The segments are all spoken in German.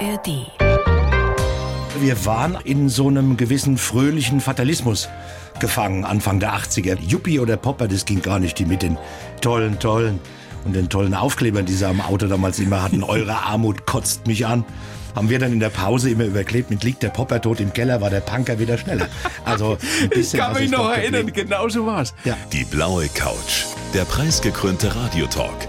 ARD. Wir waren in so einem gewissen fröhlichen Fatalismus gefangen, Anfang der 80er. Yuppie oder Popper, das ging gar nicht, die mit den tollen, tollen und den tollen Aufklebern, die sie am Auto damals immer hatten. Eure Armut kotzt mich an. Haben wir dann in der Pause immer überklebt mit liegt der Popper tot im Keller, war der Punker wieder schneller. Also ein Ich kann mich noch erinnern, geblieben. genau so war's. Ja. Die blaue Couch. Der preisgekrönte Radiotalk.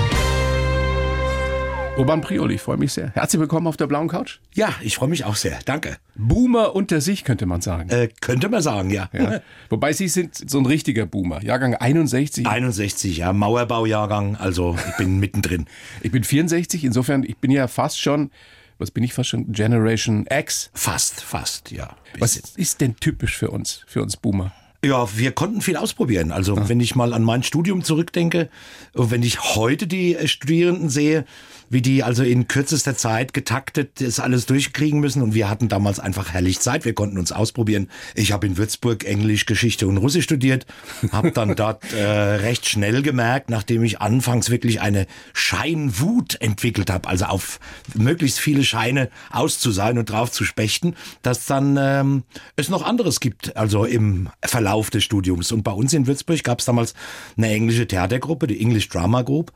Urban Prioli, ich freue mich sehr. Herzlich willkommen auf der blauen Couch. Ja, ich freue mich auch sehr. Danke. Boomer unter sich, könnte man sagen. Äh, könnte man sagen, ja. Ja. Wobei Sie sind so ein richtiger Boomer. Jahrgang 61. 61, ja, Mauerbaujahrgang, also ich bin mittendrin. Ich bin 64, insofern, ich bin ja fast schon, was bin ich fast schon? Generation X. Fast, fast, ja. Was ist denn typisch für uns, für uns Boomer? Ja, wir konnten viel ausprobieren. Also wenn ich mal an mein Studium zurückdenke, und wenn ich heute die äh, Studierenden sehe, wie die also in kürzester Zeit getaktet das alles durchkriegen müssen und wir hatten damals einfach herrlich Zeit, wir konnten uns ausprobieren. Ich habe in Würzburg Englisch, Geschichte und Russisch studiert, habe dann dort äh, recht schnell gemerkt, nachdem ich anfangs wirklich eine Scheinwut entwickelt habe, also auf möglichst viele Scheine aus zu sein und drauf zu spechten, dass dann ähm, es noch anderes gibt, also im Verlauf des Studiums. Und bei uns in Würzburg gab es damals eine englische Theatergruppe, die English Drama Group.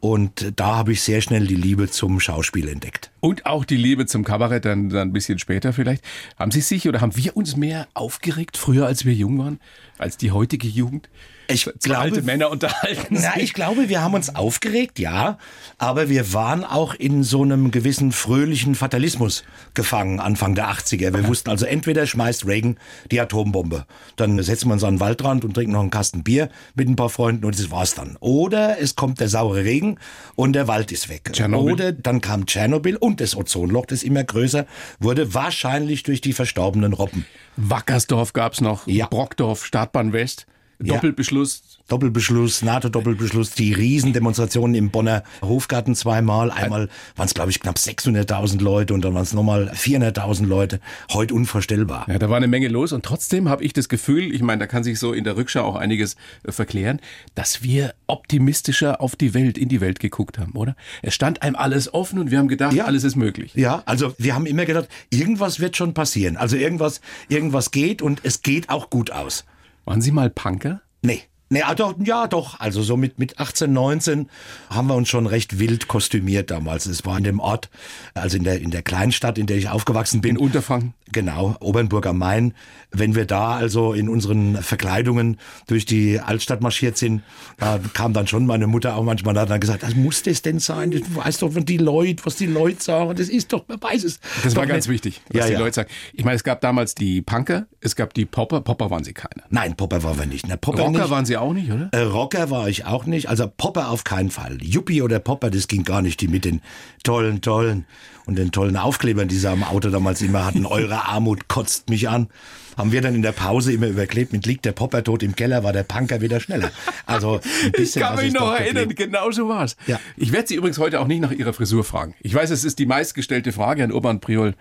Und da habe ich sehr schnell die Liebe zum Schauspiel entdeckt. Und auch die Liebe zum Kabarett dann, dann ein bisschen später vielleicht. Haben Sie sich oder haben wir uns mehr aufgeregt früher, als wir jung waren, als die heutige Jugend? Ich Zwei glaube- alte Männer unterhalten Na, sich. ich glaube, wir haben uns aufgeregt, ja, aber wir waren auch in so einem gewissen fröhlichen Fatalismus gefangen Anfang der 80er. Wir wussten also, entweder schmeißt Reagan die Atombombe, dann setzt man uns an den Waldrand und trinkt noch einen Kasten Bier mit ein paar Freunden und das war's dann. Oder es kommt der saure Regen und der Wald ist weg. Tschernobyl. Oder dann kam Tschernobyl und das Ozonloch, das immer größer wurde, wahrscheinlich durch die verstorbenen Robben. Wackersdorf gab's noch, Ja. Brockdorf, Startbahn West, Ja. Doppelbeschluss. Doppelbeschluss, NATO-Doppelbeschluss, die Riesendemonstrationen im Bonner Hofgarten zweimal. Einmal waren es, glaube ich, knapp 600.000 Leute und dann waren es nochmal 400.000 Leute. Heute unvorstellbar. Ja, da war eine Menge los und trotzdem habe ich das Gefühl, ich meine, da kann sich so in der Rückschau auch einiges äh, verklären, dass wir optimistischer auf die Welt, in die Welt geguckt haben, oder? Es stand einem alles offen und wir haben gedacht, Ja. alles ist möglich. Ja, also wir haben immer gedacht, irgendwas wird schon passieren. Also irgendwas, irgendwas geht und es geht auch gut aus. Waren Sie mal Punker? Nee. Nee, ah, doch, ja, doch. Also so mit, mit 18, 19 haben wir uns schon recht wild kostümiert damals. Es war in dem Ort, also in der, in der Kleinstadt, in der ich aufgewachsen bin. In Unterfranken? Genau, Obernburg am Main. Wenn wir da also in unseren Verkleidungen durch die Altstadt marschiert sind, da kam dann schon meine Mutter auch manchmal da und hat gesagt, das muss das denn sein? Du weißt doch, wenn die Leute, was die Leute sagen, das ist doch, man weiß es. Das doch war ganz nicht. wichtig, was Ja, die ja. Leute sagen. Ich meine, es gab damals die Punker, es gab die Popper. Popper waren sie keine. Nein, Popper waren wir nicht. Na, Popper Rocker nicht. waren sie auch nicht, oder? Äh, Rocker war ich auch nicht, also Popper auf keinen Fall. Yuppie oder Popper, das ging gar nicht, die mit den tollen, tollen und den tollen Aufklebern, die sie am Auto damals immer hatten. Eure Armut kotzt mich an. Haben wir dann in der Pause immer überklebt mit liegt der Popper tot im Keller, war der Punker wieder schneller. Also ein Ich bisschen kann was mich noch erinnern, genau so war's. Ja. Ich werde Sie übrigens heute auch nicht nach Ihrer Frisur fragen. Ich weiß, es ist die meistgestellte Frage an Urban Priol.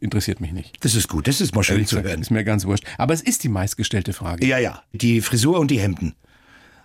Interessiert mich nicht. Das ist gut, das ist mal schön Ehrlich zu gesagt, hören. Ist mir ganz wurscht. Aber es ist die meistgestellte Frage. Ja, ja, die Frisur und die Hemden.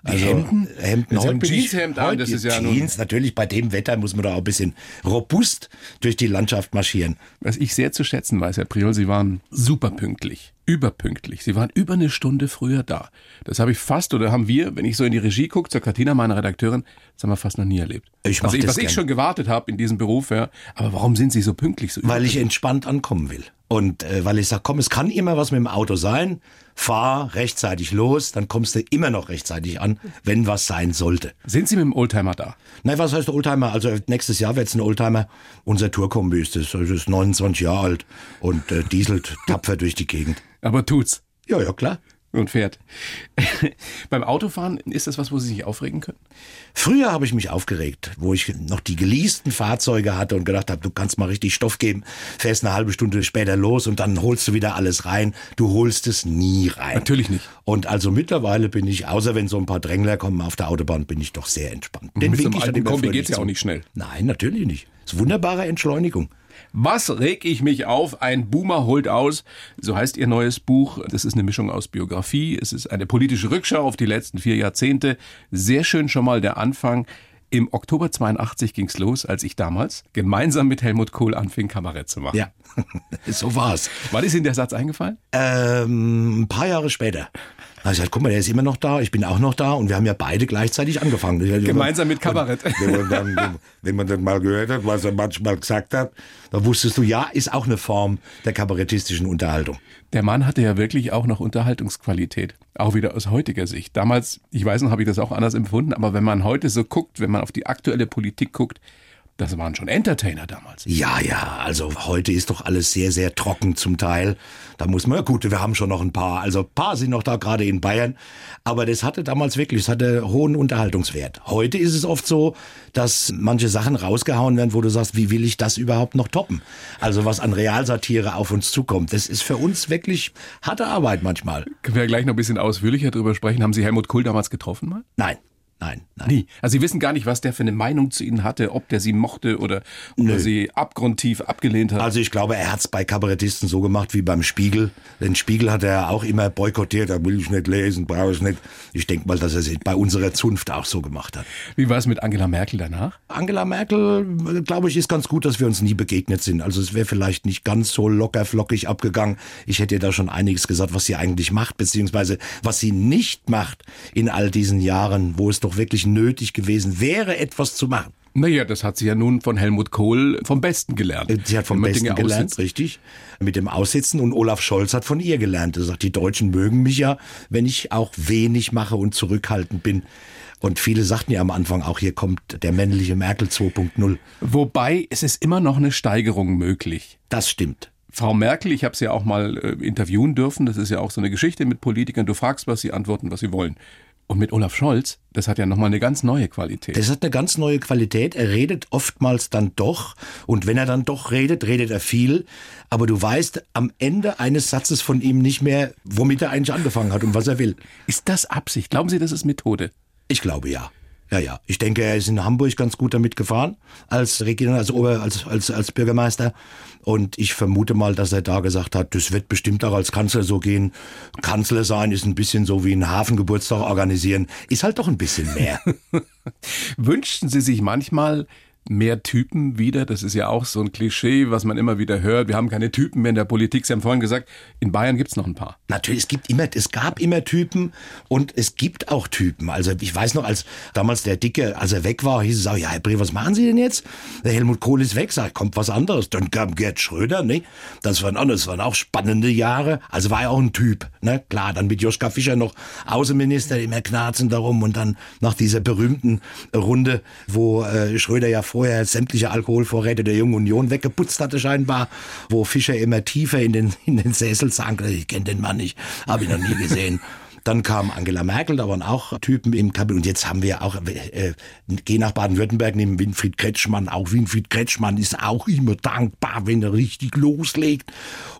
Also, Hemden? Hemden. Heute bin ich- Jeanshemd an, heute das ist ja Jeans, natürlich bei dem Wetter muss man da auch ein bisschen robust durch die Landschaft marschieren. Was ich sehr zu schätzen weiß, Herr Priol, Sie waren super pünktlich. Überpünktlich. Sie waren über eine Stunde früher da. Das habe ich fast, oder haben wir, wenn ich so in die Regie gucke, zur Katina, meiner Redakteurin, das haben wir fast noch nie erlebt. Ich also, was ich gern. schon gewartet habe in diesem Beruf, ja. Aber warum sind Sie so pünktlich? So Weil ich entspannt ankommen will. Und äh, weil ich sage, komm, es kann immer was mit dem Auto sein. Fahr rechtzeitig los, dann kommst du immer noch rechtzeitig an, wenn was sein sollte. Sind Sie mit dem Oldtimer da? Nein, was heißt Oldtimer? Also nächstes Jahr wird's ein Oldtimer. Unser Tourkombi ist das, das ist 29 Jahre alt und äh, dieselt tapfer durch die Gegend. Aber tut's. Ja, ja, klar. Und fährt. Beim Autofahren ist das was, wo Sie sich aufregen können? Früher habe ich mich aufgeregt, wo ich noch die geleasten Fahrzeuge hatte und gedacht habe, du kannst mal richtig Stoff geben, fährst eine halbe Stunde später los und dann holst du wieder alles rein. Du holst es nie rein. Natürlich nicht. Und also mittlerweile bin ich, außer wenn so ein paar Drängler kommen auf der Autobahn, bin ich doch sehr entspannt. Den Mit dann alten Kombi fröhlich geht's ja auch nicht schnell. Nein, natürlich nicht. Das ist wunderbare Entschleunigung. Was reg ich mich auf? Ein Boomer holt aus. So heißt ihr neues Buch. Das ist eine Mischung aus Biografie. Es ist eine politische Rückschau auf die letzten vier Jahrzehnte. Sehr schön schon mal der Anfang. Im Oktober 82 ging's los, als ich damals gemeinsam mit Helmut Kohl anfing, Kabarett zu machen. Ja, so war's. Wann ist Ihnen der Satz eingefallen? Ähm, ein paar Jahre später. Da hab ich gesagt, guck mal, der ist immer noch da, ich bin auch noch da und wir haben ja beide gleichzeitig angefangen. Gemeinsam mit Kabarett. Wenn man, dann, wenn man dann mal gehört hat, was er manchmal gesagt hat, dann wusstest du, ja, ist auch eine Form der kabarettistischen Unterhaltung. Der Mann hatte ja wirklich auch noch Unterhaltungsqualität. Auch wieder aus heutiger Sicht. Damals, ich weiß noch, habe ich das auch anders empfunden, aber wenn man heute so guckt, wenn man auf die aktuelle Politik guckt, das waren schon Entertainer damals. Ja, ja, also heute ist doch alles sehr, sehr trocken zum Teil. Da muss man, ja gut, wir haben schon noch ein paar, also ein paar sind noch da, gerade in Bayern. Aber das hatte damals wirklich, es hatte hohen Unterhaltungswert. Heute ist es oft so, dass manche Sachen rausgehauen werden, wo du sagst, wie will ich das überhaupt noch toppen? Also was an Realsatire auf uns zukommt, das ist für uns wirklich harte Arbeit manchmal. Können wir gleich noch ein bisschen ausführlicher drüber sprechen. Haben Sie Helmut Kohl damals getroffen mal? Nein, nein, nein. Nie. Also Sie wissen gar nicht, was der für eine Meinung zu Ihnen hatte, ob der Sie mochte oder ob er Sie abgrundtief abgelehnt hat. Also ich glaube, er hat's bei Kabarettisten so gemacht wie beim Spiegel. Den Spiegel hat er auch immer boykottiert, da will ich nicht lesen, brauche ich nicht. Ich denke mal, dass er es bei unserer Zunft auch so gemacht hat. Wie war es mit Angela Merkel danach? Angela Merkel, glaube ich, ist ganz gut, dass wir uns nie begegnet sind. Also es wäre vielleicht nicht ganz so locker flockig abgegangen. Ich hätte ihr da schon einiges gesagt, was sie eigentlich macht, beziehungsweise was sie nicht macht in all diesen Jahren, wo es doch wirklich nötig gewesen wäre, etwas zu machen. Naja, das hat sie ja nun von Helmut Kohl vom Besten gelernt. Sie hat vom Besten Dinge gelernt, aussitzt. richtig. Mit dem Aussitzen und Olaf Scholz hat von ihr gelernt. Er sagt, die Deutschen mögen mich ja, wenn ich auch wenig mache und zurückhaltend bin. Und viele sagten ja am Anfang auch, hier kommt der männliche Merkel 2.0. Wobei es ist immer noch eine Steigerung möglich. Das stimmt. Frau Merkel, ich habe sie ja auch mal äh, interviewen dürfen, das ist ja auch so eine Geschichte mit Politikern, du fragst, was sie antworten, was sie wollen. Und mit Olaf Scholz, das hat ja nochmal eine ganz neue Qualität. Das hat eine ganz neue Qualität. Er redet oftmals dann doch. Und wenn er dann doch redet, redet er viel. Aber du weißt am Ende eines Satzes von ihm nicht mehr, womit er eigentlich angefangen hat und was er will. Ist das Absicht? Glauben Sie, das ist Methode? Ich glaube ja. Ja, ja. Ich denke, er ist in Hamburg ganz gut damit gefahren als Regional, als Ober, als, als, als Bürgermeister. Und ich vermute mal, dass er da gesagt hat, das wird bestimmt auch als Kanzler so gehen. Kanzler sein ist ein bisschen so wie ein Hafengeburtstag organisieren. Ist halt doch ein bisschen mehr. Wünschten Sie sich manchmal mehr Typen wieder? Das ist ja auch so ein Klischee, was man immer wieder hört. Wir haben keine Typen mehr in der Politik. Sie haben vorhin gesagt, in Bayern gibt's noch ein paar. Natürlich, es gibt immer, es gab immer Typen und es gibt auch Typen. Also ich weiß noch, als damals der Dicke, als er weg war, hieß es auch, ja, Herr Bre, was machen Sie denn jetzt? Der Helmut Kohl ist weg, sagt, kommt was anderes. Dann kam Gerd Schröder, ne? Das waren auch, das waren auch spannende Jahre. Also war er auch ein Typ, ne? Klar, dann mit Joschka Fischer noch Außenminister, immer knarzen darum und dann nach dieser berühmten Runde, wo äh, Schröder ja vorher sämtliche Alkoholvorräte der Jungen Union weggeputzt hatte scheinbar, wo Fischer immer tiefer in den, in den Sessel sank. Ich kenne den Mann nicht, habe ihn noch nie gesehen. Dann kam Angela Merkel, da waren auch Typen im Kabinett. Und jetzt haben wir auch, äh, geh nach Baden-Württemberg, neben Winfried Kretschmann. Auch Winfried Kretschmann ist auch immer dankbar, wenn er richtig loslegt.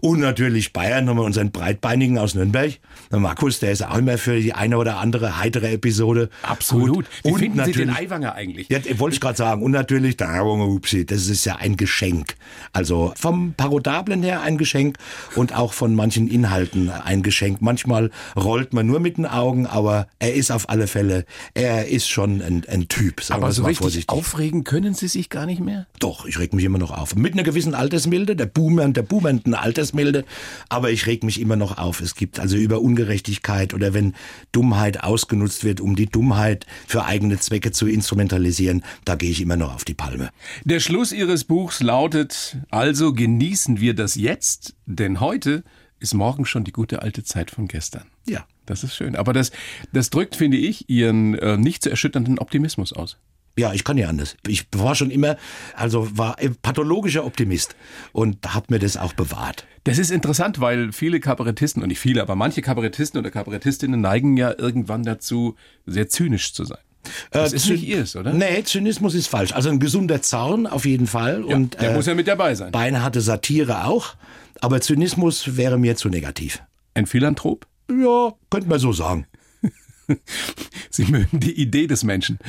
Und natürlich Bayern haben wir unseren Breitbeinigen aus Nürnberg. Der Markus, der ist auch immer für die eine oder andere heitere Episode. Absolut. Wie Und finden Sie den natürlich- Eiwanger eigentlich? ja, wollte ich gerade sagen. Und natürlich der Herr Upsi, das ist ja ein Geschenk. Also vom Parodablen her ein Geschenk und auch von manchen Inhalten ein Geschenk. Manchmal rollt man nur mit den Augen, aber er ist auf alle Fälle, er ist schon ein, ein Typ, sagen Aber so mal richtig vorsichtig. aufregen können Sie sich gar nicht mehr? Doch, ich reg mich immer noch auf. Mit einer gewissen Altersmilde, der Boomer, der boomernden Altersmilde, aber ich reg mich immer noch auf. Es gibt also über Ungerechtigkeit oder wenn Dummheit ausgenutzt wird, um die Dummheit für eigene Zwecke zu instrumentalisieren, da gehe ich immer noch auf die Palme. Der Schluss Ihres Buchs lautet, also genießen wir das jetzt, denn heute ist morgen schon die gute alte Zeit von gestern. Ja. Das ist schön. Aber das, das drückt, finde ich, Ihren äh, nicht zu erschütternden Optimismus aus. Ja, ich kann ja anders. Ich war schon immer, also war pathologischer Optimist und hat mir das auch bewahrt. Das ist interessant, weil viele Kabarettisten, und nicht viele, aber manche Kabarettisten oder Kabarettistinnen neigen ja irgendwann dazu, sehr zynisch zu sein. Das Äh, ist Zy- nicht ihrs, oder? Nee, Zynismus ist falsch. Also ein gesunder Zorn auf jeden Fall. Ja, und der äh, muss ja mit dabei sein. beinharte Satire auch. Aber Zynismus wäre mir zu negativ. Ein Philanthrop? Ja, könnte man so sagen. Sie mögen die Idee des Menschen.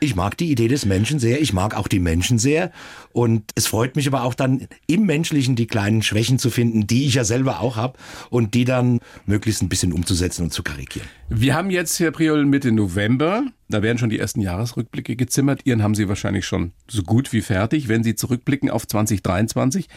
Ich mag die Idee des Menschen sehr, ich mag auch die Menschen sehr und es freut mich aber auch dann im Menschlichen die kleinen Schwächen zu finden, die ich ja selber auch habe und die dann möglichst ein bisschen umzusetzen und zu karikieren. Wir haben jetzt, Herr Priol, Mitte November. Da werden schon die ersten Jahresrückblicke gezimmert. Ihren haben Sie wahrscheinlich schon so gut wie fertig, wenn Sie zurückblicken auf 2023.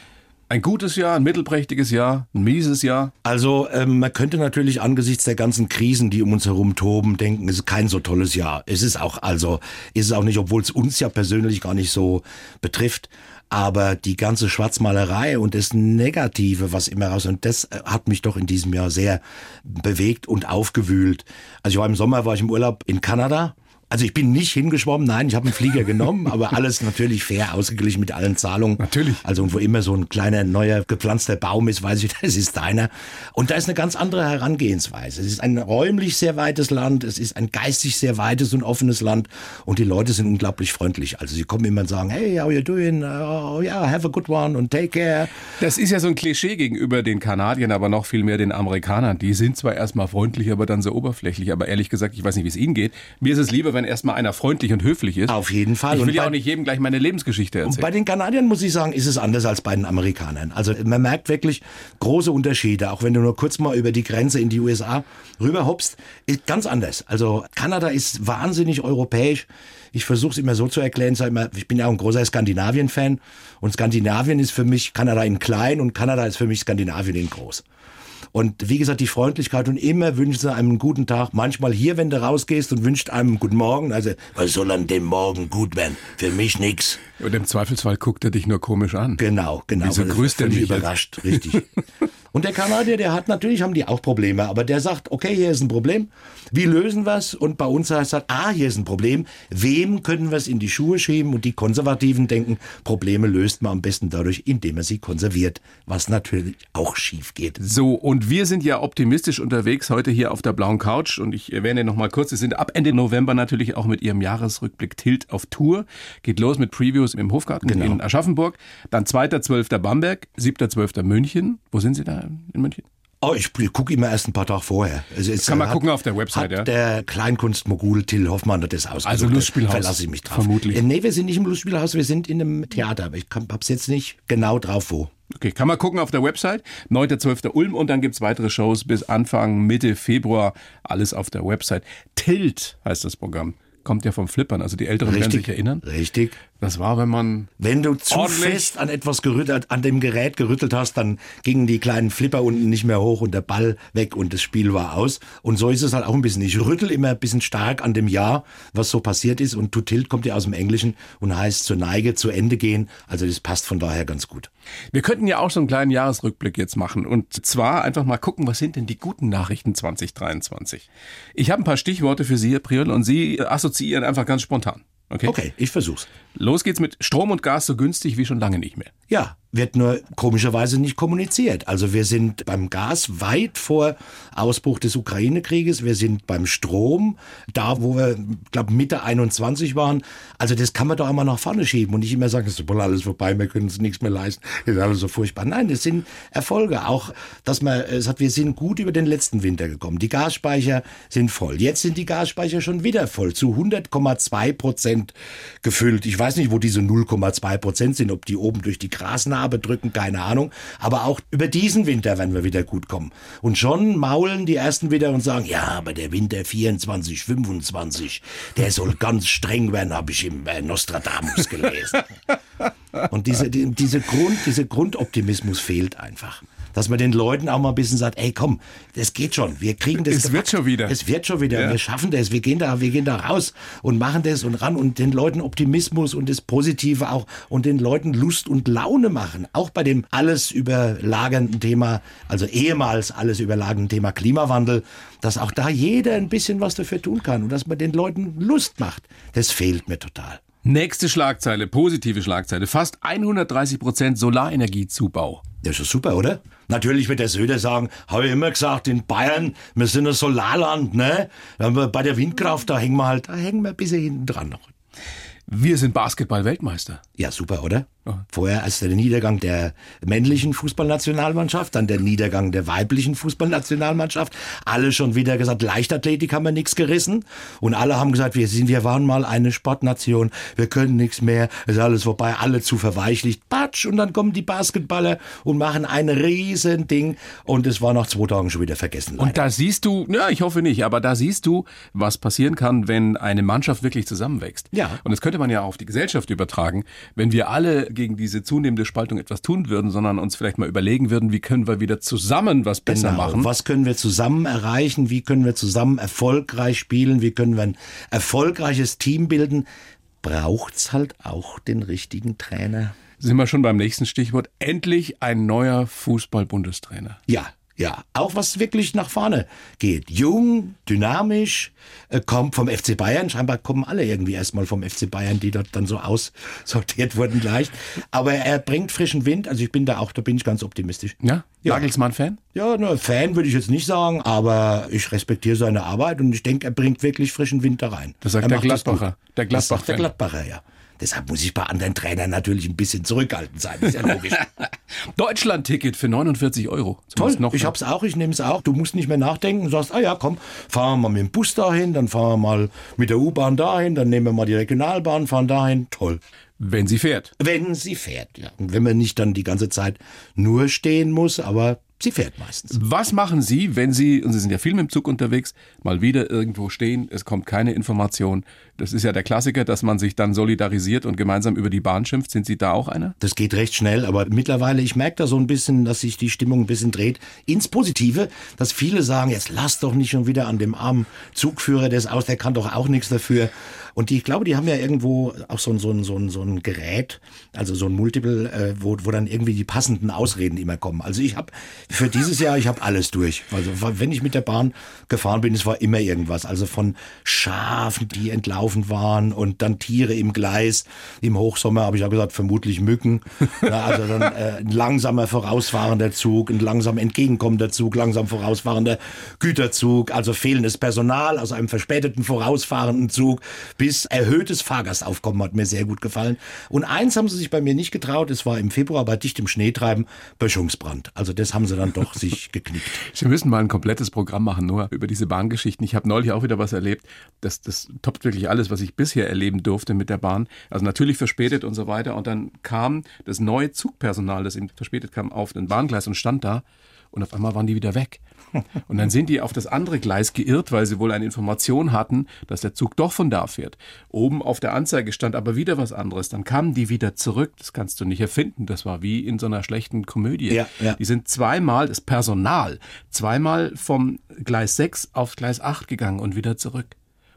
Ein gutes Jahr, ein mittelprächtiges Jahr, ein mieses Jahr. Also ähm, man könnte natürlich angesichts der ganzen Krisen, die um uns herum toben, denken, es ist kein so tolles Jahr. Es ist auch, also ist es auch nicht, obwohl es uns ja persönlich gar nicht so betrifft. Aber die ganze Schwarzmalerei und das Negative, was immer raus, und das äh, hat mich doch in diesem Jahr sehr bewegt und aufgewühlt. Also ich war im Sommer, war ich im Urlaub in Kanada. Also ich bin nicht hingeschwommen, nein, ich habe einen Flieger genommen, aber alles natürlich fair ausgeglichen mit allen Zahlungen. Natürlich. Also und wo immer so ein kleiner neuer gepflanzter Baum ist, weiß ich, das ist deiner. Und da ist eine ganz andere Herangehensweise. Es ist ein räumlich sehr weites Land, es ist ein geistig sehr weites und offenes Land und die Leute sind unglaublich freundlich. Also sie kommen immer und sagen, hey, how you doing? Oh yeah, have a good one and take care. Das ist ja so ein Klischee gegenüber den Kanadiern, aber noch viel mehr den Amerikanern. Die sind zwar erstmal freundlich, aber dann so oberflächlich. Aber ehrlich gesagt, ich weiß nicht, wie es Ihnen geht. Mir ist es lieber, wenn erstmal einer freundlich und höflich ist. Auf jeden Fall. Ich Und will ja bei- auch nicht jedem gleich meine Lebensgeschichte Und erzählen. bei den Kanadiern muss ich sagen, ist es anders als bei den Amerikanern. Also man merkt wirklich große Unterschiede, auch wenn du nur kurz mal über die Grenze in die USA rüberhoppst, ist ganz anders. Also Kanada ist wahnsinnig europäisch. Ich versuche es immer so zu erklären, sag immer, ich bin ja auch ein großer Skandinavien-Fan und Skandinavien ist für mich Kanada in klein und Kanada ist für mich Skandinavien in groß. Und wie gesagt, die Freundlichkeit und immer wünschen sie einem einen guten Tag. Manchmal hier, wenn du rausgehst und wünscht einem guten Morgen. Also, was soll an dem Morgen gut werden? Für mich nix. Und im Zweifelsfall guckt er dich nur komisch an. Genau, genau. Wieso das grüßt er mich überrascht, richtig. Und der Kanadier, der hat natürlich, haben die auch Probleme, aber der sagt, okay, hier ist ein Problem, wie lösen wir's? Und bei uns heißt das, ah, hier ist ein Problem, wem können wir es in die Schuhe schieben? Und die Konservativen denken, Probleme löst man am besten dadurch, indem man sie konserviert, was natürlich auch schief geht. So, und wir sind ja optimistisch unterwegs heute hier auf der blauen Couch. Und ich erwähne noch mal kurz, wir sind ab Ende November natürlich auch mit Ihrem Jahresrückblick Tilt auf Tour. Geht los mit Previews im Hofgarten Genau. in Aschaffenburg. Dann 2.12. Bamberg, 7.12. München. Wo sind Sie da in München? Oh, ich gucke immer erst ein paar Tage vorher. Also es Kann man hat- gucken auf der Website, hat ja? der Kleinkunstmogul Till Hoffmann hat das ausgesucht. Also Lustspielhaus, Verlasse ich mich drauf. vermutlich. Äh, nee, wir sind nicht im Lustspielhaus, wir sind in einem Theater, aber ich hab's jetzt nicht genau drauf wo. Okay, kann man gucken auf der Website. 9.12. Ulm und dann gibt's weitere Shows bis Anfang, Mitte Februar. Alles auf der Website. Tilt heißt das Programm. Kommt ja vom Flippern, also die Älteren werden sich erinnern. Richtig. Das war, wenn man Wenn du zu fest an etwas gerüttelt, an dem Gerät gerüttelt hast, dann gingen die kleinen Flipper unten nicht mehr hoch und der Ball weg und das Spiel war aus. Und so ist es halt auch ein bisschen. Ich rüttel immer ein bisschen stark an dem Jahr, was so passiert ist. Und to tilt kommt ja aus dem Englischen und heißt zur Neige, zu Ende gehen. Also das passt von daher ganz gut. Wir könnten ja auch so einen kleinen Jahresrückblick jetzt machen und zwar einfach mal gucken, was sind denn die guten Nachrichten 2023. Ich habe ein paar Stichworte für Sie, Herr Priol, und Sie assoziieren einfach ganz spontan. Okay? Okay, ich versuch's. Los geht's mit Strom und Gas so günstig wie schon lange nicht mehr. Ja, wird nur komischerweise nicht kommuniziert. Also wir sind beim Gas weit vor Ausbruch des Ukraine-Krieges. Wir sind beim Strom, da wo wir, glaube Mitte 21 waren. Also das kann man doch immer nach vorne schieben und nicht immer sagen, es ist wohl alles vorbei, wir können uns nichts mehr leisten, das ist alles so furchtbar. Nein, das sind Erfolge. Auch, dass man es hat, wir sind gut über den letzten Winter gekommen. Die Gasspeicher sind voll. Jetzt sind die Gasspeicher schon wieder voll, zu 100,2 Prozent gefüllt. Ich weiß nicht, wo diese 0,2 Prozent sind, ob die oben durch die Grasnarbe drücken, keine Ahnung. Aber auch über diesen Winter werden wir wieder gut kommen. Und schon maulen die Ersten wieder und sagen, ja, aber der Winter 24, 25, der soll ganz streng werden, habe ich im äh, Nostradamus gelesen. Und diese, die, diese Grund, dieser Grundoptimismus fehlt einfach. Dass man den Leuten auch mal ein bisschen sagt, ey komm, das geht schon, wir kriegen das. Es wird gepackt. schon wieder. Es wird schon wieder, Ja. wir schaffen das, wir gehen da, wir gehen da raus und machen das und ran und den Leuten Optimismus und das Positive auch und den Leuten Lust und Laune machen. Auch bei dem alles überlagernden Thema, also ehemals alles überlagernden Thema Klimawandel, dass auch da jeder ein bisschen was dafür tun kann und dass man den Leuten Lust macht. Das fehlt mir total. Nächste Schlagzeile, positive Schlagzeile. Fast 130 Prozent Solarenergiezubau. Das ist super, oder? Natürlich wird der Söder sagen, habe ich immer gesagt, in Bayern, wir sind ein Solarland, ne? Bei der Windkraft, da hängen wir halt, da hängen wir ein bisschen hinten dran noch. Wir sind Basketball-Weltmeister. Ja, super, oder? Vorher als der Niedergang der männlichen Fußballnationalmannschaft, dann der Niedergang der weiblichen Fußballnationalmannschaft. Alle schon wieder gesagt, Leichtathletik haben wir nichts gerissen. Und alle haben gesagt, wir sind, wir waren mal eine Sportnation, wir können nichts mehr, ist alles vorbei, alle zu verweichlicht. Patsch, und dann kommen die Basketballer und machen ein riesen Ding. Und es war nach zwei Tagen schon wieder vergessen. Und leider. da siehst du, ja, ich hoffe nicht, aber da siehst du, was passieren kann, wenn eine Mannschaft wirklich zusammenwächst. Ja. Und das könnte man ja auf die Gesellschaft übertragen, wenn wir alle gegen diese zunehmende Spaltung etwas tun würden, sondern uns vielleicht mal überlegen würden, wie können wir wieder zusammen was besser Genau. machen. Was können wir zusammen erreichen? Wie können wir zusammen erfolgreich spielen? Wie können wir ein erfolgreiches Team bilden? Braucht's halt auch den richtigen Trainer? Sind wir schon beim nächsten Stichwort. Endlich ein neuer Fußball-Bundestrainer. Ja, ja. Auch was wirklich nach vorne geht. Jung, dynamisch, äh, kommt vom FC Bayern. Scheinbar kommen alle irgendwie erstmal vom FC Bayern, die dort dann so aussortiert wurden gleich. Aber er bringt frischen Wind. Also ich bin da auch, da bin ich ganz optimistisch. Ja? Ja. Nagelsmann-Fan? Ja, nur Fan würde ich jetzt nicht sagen, aber ich respektiere seine Arbeit und ich denke, er bringt wirklich frischen Wind da rein. Das sagt Er der Gladbacher. Der Das sagt der Gladbach-Fan. Gladbacher, ja. Deshalb muss ich bei anderen Trainern natürlich ein bisschen zurückhaltend sein. Ist ja logisch. Deutschland-Ticket für 49 Euro. Toll, Zumindest noch. ich hab's auch, ich nehme es auch. Du musst nicht mehr nachdenken. Du sagst, ah ja, komm, fahren wir mal mit dem Bus dahin, dann fahren wir mal mit der U-Bahn dahin, dann nehmen wir mal die Regionalbahn, fahren dahin. Toll. Wenn sie fährt. Wenn sie fährt, ja. Und wenn man nicht dann die ganze Zeit nur stehen muss, aber sie fährt meistens. Was machen Sie, wenn Sie, und Sie sind ja viel mit dem Zug unterwegs, mal wieder irgendwo stehen, es kommt keine Information. Das ist ja der Klassiker, dass man sich dann solidarisiert und gemeinsam über die Bahn schimpft. Sind Sie da auch einer? Das geht recht schnell, aber mittlerweile, ich merke da so ein bisschen, dass sich die Stimmung ein bisschen dreht ins Positive, dass viele sagen, jetzt lass doch nicht schon wieder an dem armen Zugführer das aus, der kann doch auch nichts dafür. Und die, ich glaube, die haben ja irgendwo auch so ein, so ein, so ein, so ein Gerät, also so ein Multiple, äh, wo, wo dann irgendwie die passenden Ausreden immer kommen. Also ich habe für dieses Jahr, ich habe alles durch. Also wenn ich mit der Bahn gefahren bin, es war immer irgendwas. Also von Schafen, die entlaufen waren und dann Tiere im Gleis. Im Hochsommer habe ich ja gesagt, vermutlich Mücken. Ja, also dann äh, ein langsamer vorausfahrender Zug, ein langsam entgegenkommender Zug, langsam vorausfahrender Güterzug, also fehlendes Personal aus einem verspäteten vorausfahrenden Zug bis erhöhtes Fahrgastaufkommen hat mir sehr gut gefallen. Und eins haben sie sich bei mir nicht getraut, es war im Februar bei dichtem Schneetreiben Böschungsbrand. Also das haben sie dann doch sich geknickt. Sie müssen mal ein komplettes Programm machen, nur über diese Bahngeschichten. Ich habe neulich auch wieder was erlebt. Das, das toppt wirklich alles, was ich bisher erleben durfte mit der Bahn. Also natürlich verspätet und so weiter. Und dann kam das neue Zugpersonal, das eben verspätet kam, auf den Bahngleis und stand da. Und auf einmal waren die wieder weg. Und dann sind die auf das andere Gleis geirrt, weil sie wohl eine Information hatten, dass der Zug doch von da fährt. Oben auf der Anzeige stand aber wieder was anderes. Dann kamen die wieder zurück. Das kannst du nicht erfinden. Das war wie in so einer schlechten Komödie. Ja, ja. Die sind zweimal, das Personal, zweimal vom Gleis 6 auf Gleis 8 gegangen und wieder zurück.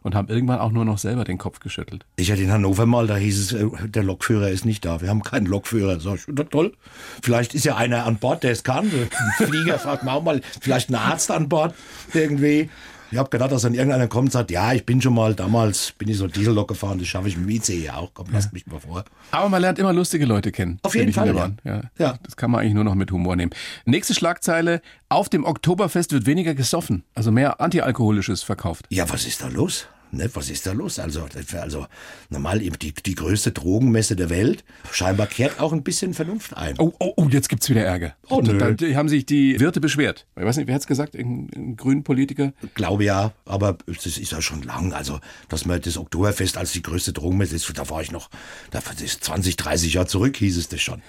Und haben irgendwann auch nur noch selber den Kopf geschüttelt. Ich hatte in Hannover mal, da hieß es, äh, der Lokführer ist nicht da. Wir haben keinen Lokführer. Sag ich, toll. Vielleicht ist ja einer an Bord, der es kann. Ein Flieger fragt man auch mal, vielleicht ein Arzt an Bord irgendwie. Ich habe gedacht, dass dann irgendeiner kommt und sagt, ja, ich bin schon mal damals, bin ich so Diesellok gefahren, das schaffe ich mit dem ICE auch. Komm, lasst mich mal vor. Aber man lernt immer lustige Leute kennen. Auf jeden Fall, Bahn. Ja. Ja. Das kann man eigentlich nur noch mit Humor nehmen. Nächste Schlagzeile. Auf dem Oktoberfest wird weniger gesoffen. Also mehr Antialkoholisches verkauft. Ja, was ist da los? Ne, was ist da los? Also, also normal eben die, die größte Drogenmesse der Welt. Scheinbar kehrt auch ein bisschen Vernunft ein. Oh, oh, oh, jetzt gibt's wieder Ärger. Oh, nö. da, da haben sich die Wirte beschwert. Ich weiß nicht, wer hat's gesagt? Ein, ein grünen Politiker? Glaube ja, aber das ist ja schon lang. Also, dass man das Oktoberfest als die größte Drogenmesse ist, da war ich noch, das ist 20, 30 Jahre zurück, hieß es das schon.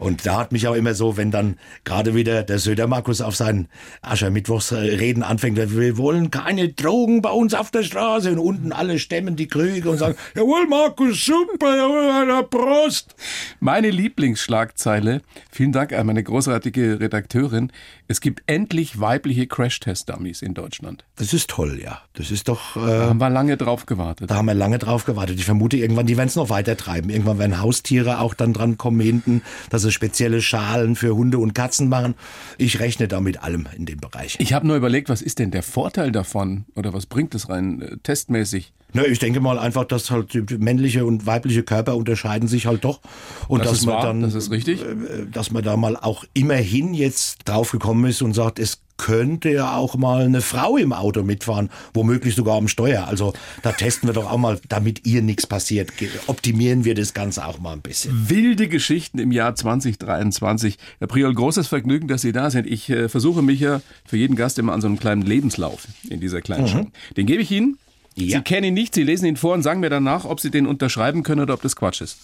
Und da hat mich auch immer so, wenn dann gerade wieder der Söder Markus auf seinen Aschermittwochsreden anfängt, wir wollen keine Drogen bei uns auf der Straße und unten alle stemmen die Krüge und sagen, jawohl, Markus, super, jawohl, Prost. Meine Lieblingsschlagzeile, vielen Dank an meine großartige Redakteurin, es gibt endlich weibliche Crash-Test-Dummies in Deutschland. Das ist toll, ja. Das ist doch... Äh, Da haben wir lange drauf gewartet. Da haben wir lange drauf gewartet. Ich vermute, irgendwann, die werden es noch weiter treiben. Irgendwann werden Haustiere auch dann dran kommen hinten, dass sie spezielle Schalen für Hunde und Katzen machen. Ich rechne da mit allem in dem Bereich. Ich habe nur überlegt, was ist denn der Vorteil davon oder was bringt es rein äh, testmäßig? Ne, ich denke mal einfach, dass halt männliche und weibliche Körper unterscheiden sich halt doch. Und Das dass ist man wahr, dann, das ist richtig. äh, dass man da mal auch immerhin jetzt drauf gekommen ist und sagt, es könnte ja auch mal eine Frau im Auto mitfahren, womöglich sogar am Steuer. Also da testen wir doch auch mal, damit ihr nichts passiert, optimieren wir das Ganze auch mal ein bisschen. Wilde Geschichten im Jahr 2023. Herr Priol, großes Vergnügen, dass Sie da sind. Ich äh, versuche mich ja für jeden Gast immer an so einem kleinen Lebenslauf in dieser kleinen Show. Den gebe ich Ihnen. Ja. Sie kennen ihn nicht, Sie lesen ihn vor und sagen mir danach, ob Sie den unterschreiben können oder ob das Quatsch ist.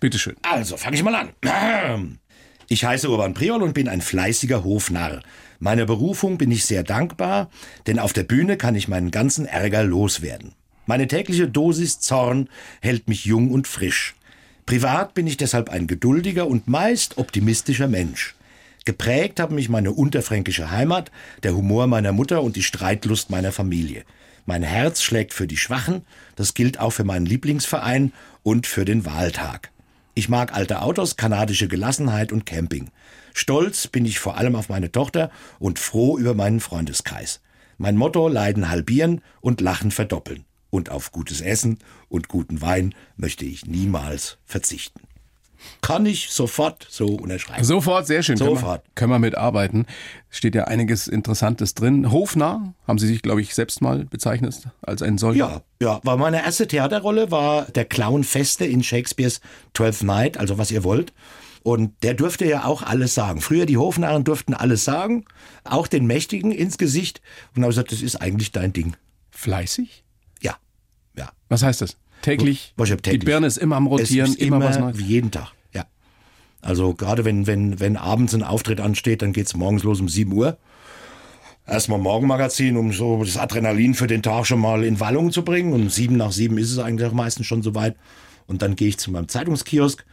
Bitteschön. Also, fange ich mal an. Ich heiße Urban Priol und bin ein fleißiger Hofnarr. Meiner Berufung bin ich sehr dankbar, denn auf der Bühne kann ich meinen ganzen Ärger loswerden. Meine tägliche Dosis Zorn hält mich jung und frisch. Privat bin ich deshalb ein geduldiger und meist optimistischer Mensch. Geprägt haben mich meine unterfränkische Heimat, der Humor meiner Mutter und die Streitlust meiner Familie. Mein Herz schlägt für die Schwachen, das gilt auch für meinen Lieblingsverein und für den Wahltag. Ich mag alte Autos, kanadische Gelassenheit und Camping. Stolz bin ich vor allem auf meine Tochter und froh über meinen Freundeskreis. Mein Motto Leiden halbieren und Lachen verdoppeln. Und auf gutes Essen und guten Wein möchte ich niemals verzichten. Kann ich sofort so unterschreiben. Sofort, sehr schön. Sofort. Können wir, können wir mitarbeiten. Steht ja einiges Interessantes drin. Hofnarr haben Sie sich, glaube ich, selbst mal bezeichnet als ein solcher. Ja, ja, war meine erste Theaterrolle, war der Clown Feste in Shakespeares Twelfth Night, also was ihr wollt. Und der durfte ja auch alles sagen. Früher die Hofnarren durften alles sagen, auch den Mächtigen ins Gesicht. Und habe ich gesagt, das ist eigentlich dein Ding. Fleißig? Ja, ja. Was heißt das? Täglich? Hab täglich. Die Birne ist immer am Rotieren, immer, immer, was Neues. wie jeden Tag. Ja. Also gerade wenn, wenn, wenn abends ein Auftritt ansteht, dann geht's morgens los um 7 Uhr. Erstmal Morgenmagazin, um so das Adrenalin für den Tag schon mal in Wallung zu bringen. Und um sieben nach sieben ist es eigentlich auch meistens schon soweit. Und dann gehe ich zu meinem Zeitungskiosk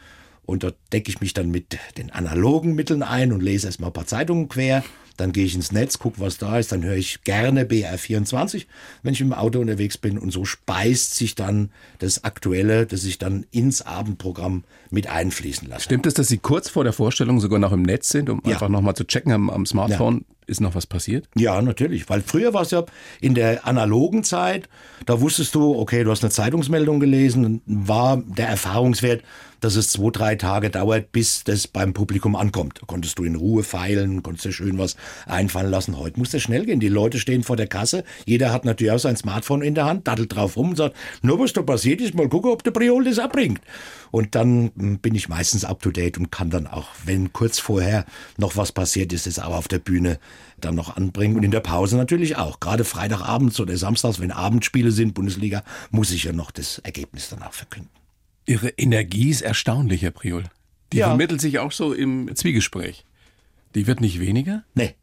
und dort decke ich mich dann mit den analogen Mitteln ein und lese erstmal ein paar Zeitungen quer. Dann gehe ich ins Netz, gucke, was da ist. Dann höre ich gerne BR24, wenn ich im Auto unterwegs bin. Und so speist sich dann das Aktuelle, das ich dann ins Abendprogramm mit einfließen lasse. Stimmt es, dass Sie kurz vor der Vorstellung sogar noch im Netz sind, um Ja. einfach nochmal zu checken am, am Smartphone, ist noch was passiert? Ja, natürlich. Weil früher war es ja in der analogen Zeit, da wusstest du, okay, du hast eine Zeitungsmeldung gelesen, war der Erfahrungswert, dass es zwei, drei Tage dauert, bis das beim Publikum ankommt. Da konntest du in Ruhe feilen, konntest dir schön was einfallen lassen. Heute muss das schnell gehen. Die Leute stehen vor der Kasse, jeder hat natürlich auch sein Smartphone in der Hand, daddelt drauf rum und sagt, nur was da passiert ist, mal gucken, ob der Priol das abbringt. Und dann mm, bin ich meistens up to date und kann dann auch, wenn kurz vorher noch was passiert ist, es auch auf der Bühne dann noch anbringen und in der Pause natürlich auch. Gerade Freitagabends oder samstags, wenn Abendspiele sind, Bundesliga, muss ich ja noch das Ergebnis dann auch verkünden. Ihre Energie ist erstaunlich, Herr Priol. Die Ja. vermittelt sich auch so im Zwiegespräch. Die wird nicht weniger? Nee,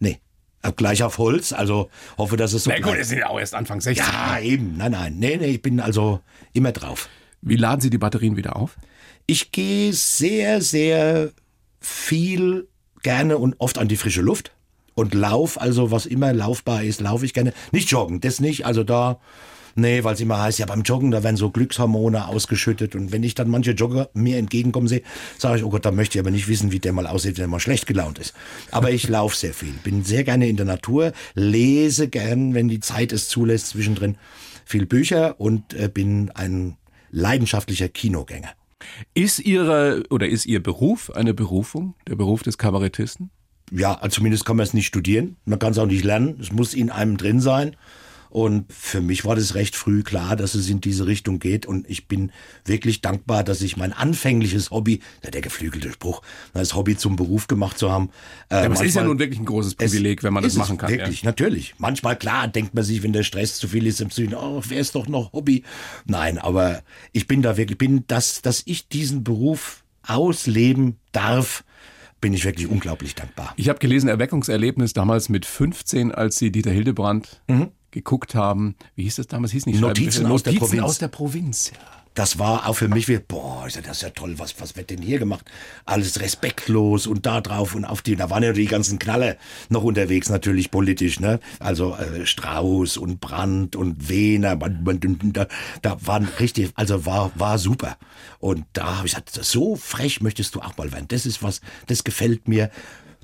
nee. Auch Gleich auf Holz, also hoffe, dass es so Na gut, es sind ja auch erst Anfang 60. Ja, eben. Nein, nein. Nee, nee, ich bin also immer drauf. Wie laden Sie die Batterien wieder auf? Ich gehe sehr, sehr viel gerne und oft an die frische Luft und lauf, also was immer laufbar ist, laufe ich gerne. Nicht joggen, das nicht, also da, nee, weil es immer heißt, ja beim Joggen, da werden so Glückshormone ausgeschüttet und wenn ich dann manche Jogger mir entgegenkommen sehe, sage ich, oh Gott, da möchte ich aber nicht wissen, wie der mal aussieht, wenn er mal schlecht gelaunt ist. Aber ich laufe sehr viel, bin sehr gerne in der Natur, lese gern, wenn die Zeit es zulässt, zwischendrin viel Bücher und äh, bin ein leidenschaftlicher Kinogänger. Ist Ihre oder ist Ihr Beruf eine Berufung, der Beruf des Kabarettisten? ja, zumindest kann man es nicht studieren. Man kann es auch nicht lernen. Es muss in einem drin sein. Und für mich war das recht früh klar, dass es in diese Richtung geht. Und ich bin wirklich dankbar, dass ich mein anfängliches Hobby, ja, der geflügelte Spruch, das Hobby zum Beruf gemacht zu haben. Äh, Aber es ist ja manchmal- nun wirklich ein großes es Privileg, wenn man das machen kann. Wirklich, natürlich. Manchmal, klar, denkt man sich, wenn der Stress zu viel ist im Süden, oh, wäre es doch noch Hobby. Nein, aber ich bin da wirklich, bin, dass, dass ich diesen Beruf ausleben darf, bin ich wirklich unglaublich dankbar. Ich habe gelesen, Erweckungserlebnis damals mit 15, als Sie Dieter Hildebrand Mhm. Geguckt haben. Wie hieß das damals? Hieß nicht Notizen, aus, Notizen der Provinz. aus der Provinz. Ja. Das war auch für mich wie, boah, das ist ja toll, was, was wird denn hier gemacht? Alles respektlos und da drauf und auf die, da waren ja die ganzen Knalle noch unterwegs, natürlich politisch, ne? Also äh, Strauß und Brandt und Wehner, da, da waren richtig, also war, war super. Und da habe ich gesagt, so frech möchtest du auch mal werden. Das ist was, das gefällt mir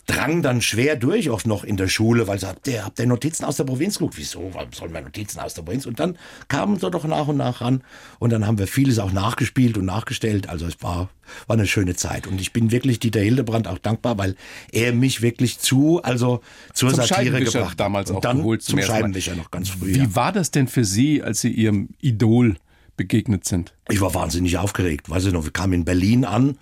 drang dann schwer durch, auch noch in der Schule, weil sie habt ihr, habt ihr Notizen aus der Provinz geguckt? Wieso? Warum sollen wir Notizen aus der Provinz? Und dann kamen sie doch nach und nach ran. Und dann haben wir vieles auch nachgespielt und nachgestellt. Also es war, war eine schöne Zeit. Und ich bin wirklich Dieter Hildebrand auch dankbar, weil er mich wirklich zu, also zur Zum Satire gebracht damals und auch dann geholt zum zum. Scheibenwischer noch ganz früh. Wie ja. war das denn für Sie, als Sie Ihrem Idol begegnet sind? Ich war wahnsinnig aufgeregt. Weiß ich noch, wir kamen in Berlin an,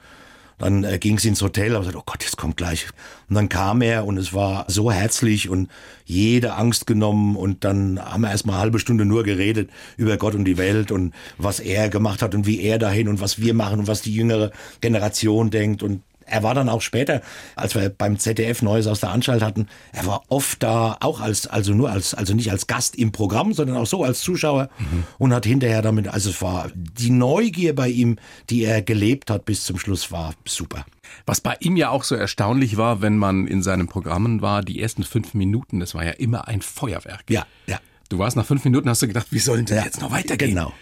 dann äh, ging es ins Hotel, aber ich sagte, oh Gott, jetzt kommt gleich. Und dann kam er und es war so herzlich und jede Angst genommen und dann haben wir erst mal eine halbe Stunde nur geredet über Gott und die Welt und was er gemacht hat und wie er dahin und was wir machen und was die jüngere Generation denkt und er war dann auch später, als wir beim ZDF Neues aus der Anstalt hatten, er war oft da, auch als, also nur als, also nicht als Gast im Programm, sondern auch so als Zuschauer und hat hinterher damit, also es war die Neugier bei ihm, die er gelebt hat bis zum Schluss, war super. Was bei ihm ja auch so erstaunlich war, wenn man in seinen Programmen war, die ersten fünf Minuten, das war ja immer ein Feuerwerk. Ja, ja. Du warst nach fünf Minuten, hast du gedacht, wie soll denn das Ja, jetzt noch weitergehen? genau.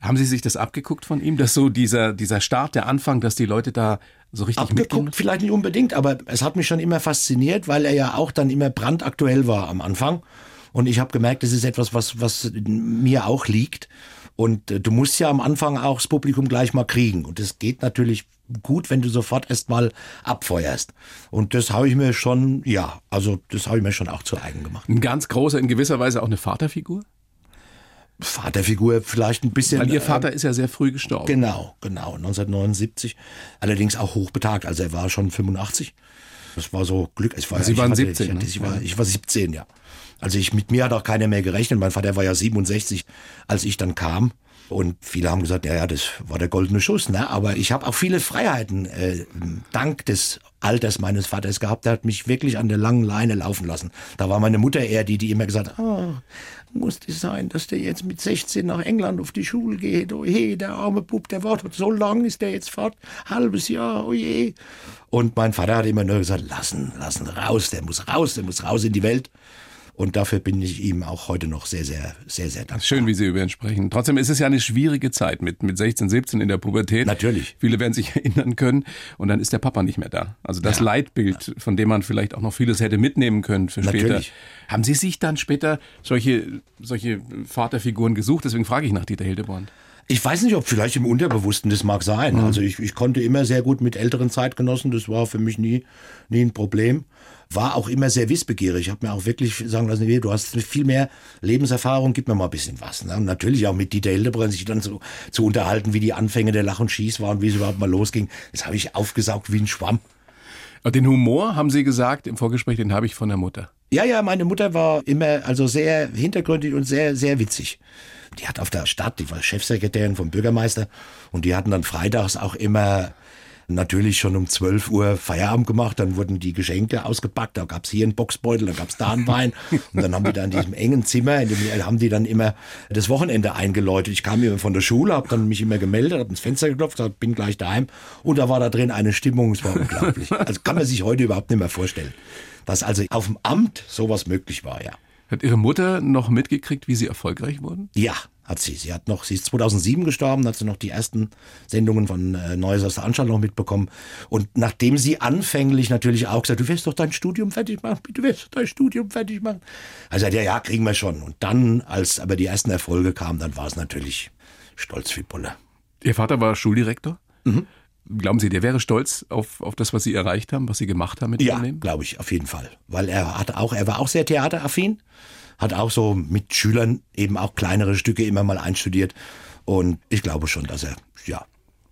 Haben Sie sich das abgeguckt von ihm, dass so dieser, dieser Start, der Anfang, dass die Leute da so richtig? Abgeguckt vielleicht nicht unbedingt, aber es hat mich schon immer fasziniert, weil er ja auch dann immer brandaktuell war am Anfang. Und ich habe gemerkt, das ist etwas, was, was mir auch liegt. Und äh, du musst ja am Anfang auch das Publikum gleich mal kriegen. Und das geht natürlich gut, wenn du sofort erst mal abfeuerst. Und das habe ich mir schon, ja, also das habe ich mir schon auch zu eigen gemacht. Ein ganz großer, in gewisser Weise auch eine Vaterfigur? Vaterfigur vielleicht ein bisschen. Weil Ihr äh, Vater ist ja sehr früh gestorben. Genau, genau, 1979. Allerdings auch hochbetagt, also er war schon 85. Das war so Glück. Ich war, Sie waren hatte, 17, Ich, hatte, ne? ich, war, ich war 17, ja. Also ich, mit mir hat auch keiner mehr gerechnet. Mein Vater war ja 67, als ich dann kam. Und viele haben gesagt, ja, ja, das war der goldene Schuss. Ne? Aber ich habe auch viele Freiheiten äh, dank des Alters meines Vaters gehabt. Der hat mich wirklich an der langen Leine laufen lassen. Da war meine Mutter eher die, die immer gesagt hat, ah, muss das sein, dass der jetzt mit 16 nach England auf die Schule geht? Oh je, der arme Bub, der wartet so lang, ist der jetzt fort, halbes Jahr, oh je. Und mein Vater hat immer nur gesagt, lassen, lassen, raus, der muss raus, der muss raus in die Welt. Und dafür bin ich ihm auch heute noch sehr, sehr, sehr, sehr dankbar. Schön, wie Sie über ihn sprechen. Trotzdem ist es ja eine schwierige Zeit mit, mit 16, 17 in der Pubertät. Natürlich. Viele werden sich erinnern können. Und dann ist der Papa nicht mehr da. Also das Ja. Leitbild, von dem man vielleicht auch noch vieles hätte mitnehmen können für später. Natürlich. Haben Sie sich dann später solche, solche Vaterfiguren gesucht? Deswegen frage ich nach Dieter Hildebrand. Ich weiß nicht, ob vielleicht im Unterbewussten das mag sein. Also ich, ich konnte immer sehr gut mit älteren Zeitgenossen, das war für mich nie, nie ein Problem. War auch immer sehr wissbegierig. Ich habe mir auch wirklich sagen lassen, nee, du hast viel mehr Lebenserfahrung, gib mir mal ein bisschen was. Ne? Und natürlich auch mit Dieter Hildebrand sich dann so zu unterhalten, wie die Anfänge der Lach und Schieß waren, wie es überhaupt mal losging. Das habe ich aufgesaugt wie ein Schwamm. Den Humor, haben Sie gesagt im Vorgespräch, den habe ich von der Mutter. Ja, ja, meine Mutter war immer also sehr hintergründig und sehr, sehr witzig. Die hat auf der Stadt, die war Chefsekretärin vom Bürgermeister und die hatten dann freitags auch immer natürlich schon um 12 Uhr Feierabend gemacht, dann wurden die Geschenke ausgepackt, da gab's hier einen Boxbeutel, da gab's da einen Wein und dann haben die da in diesem engen Zimmer, in dem haben die dann immer das Wochenende eingeläutet. Ich kam immer von der Schule, habe dann mich immer gemeldet, habe ins Fenster geklopft, gesagt, bin gleich daheim und da war da drin eine Stimmung, es war unglaublich. Also kann man sich heute überhaupt nicht mehr vorstellen, dass also auf dem Amt sowas möglich war, ja. Hat Ihre Mutter noch mitgekriegt, wie Sie erfolgreich wurden? Ja, hat sie. Sie hat noch, sie ist 2007 gestorben, hat sie noch die ersten Sendungen von äh, Neues aus der Anstalt noch mitbekommen. Und nachdem sie anfänglich natürlich auch gesagt, du wirst doch dein Studium fertig machen, du wirst doch dein Studium fertig machen. Also ja, ja, kriegen wir schon. Und dann, als aber die ersten Erfolge kamen, dann war es natürlich stolz wie Bulle. Ihr Vater war Schuldirektor? Glauben Sie, der wäre stolz auf, auf das, was Sie erreicht haben, was Sie gemacht haben mit Ja, Ihrem Leben? glaube ich, auf jeden Fall. Weil er hat auch, er war auch sehr theateraffin, hat auch so mit Schülern eben auch kleinere Stücke immer mal einstudiert. Und ich glaube schon, dass er, ja,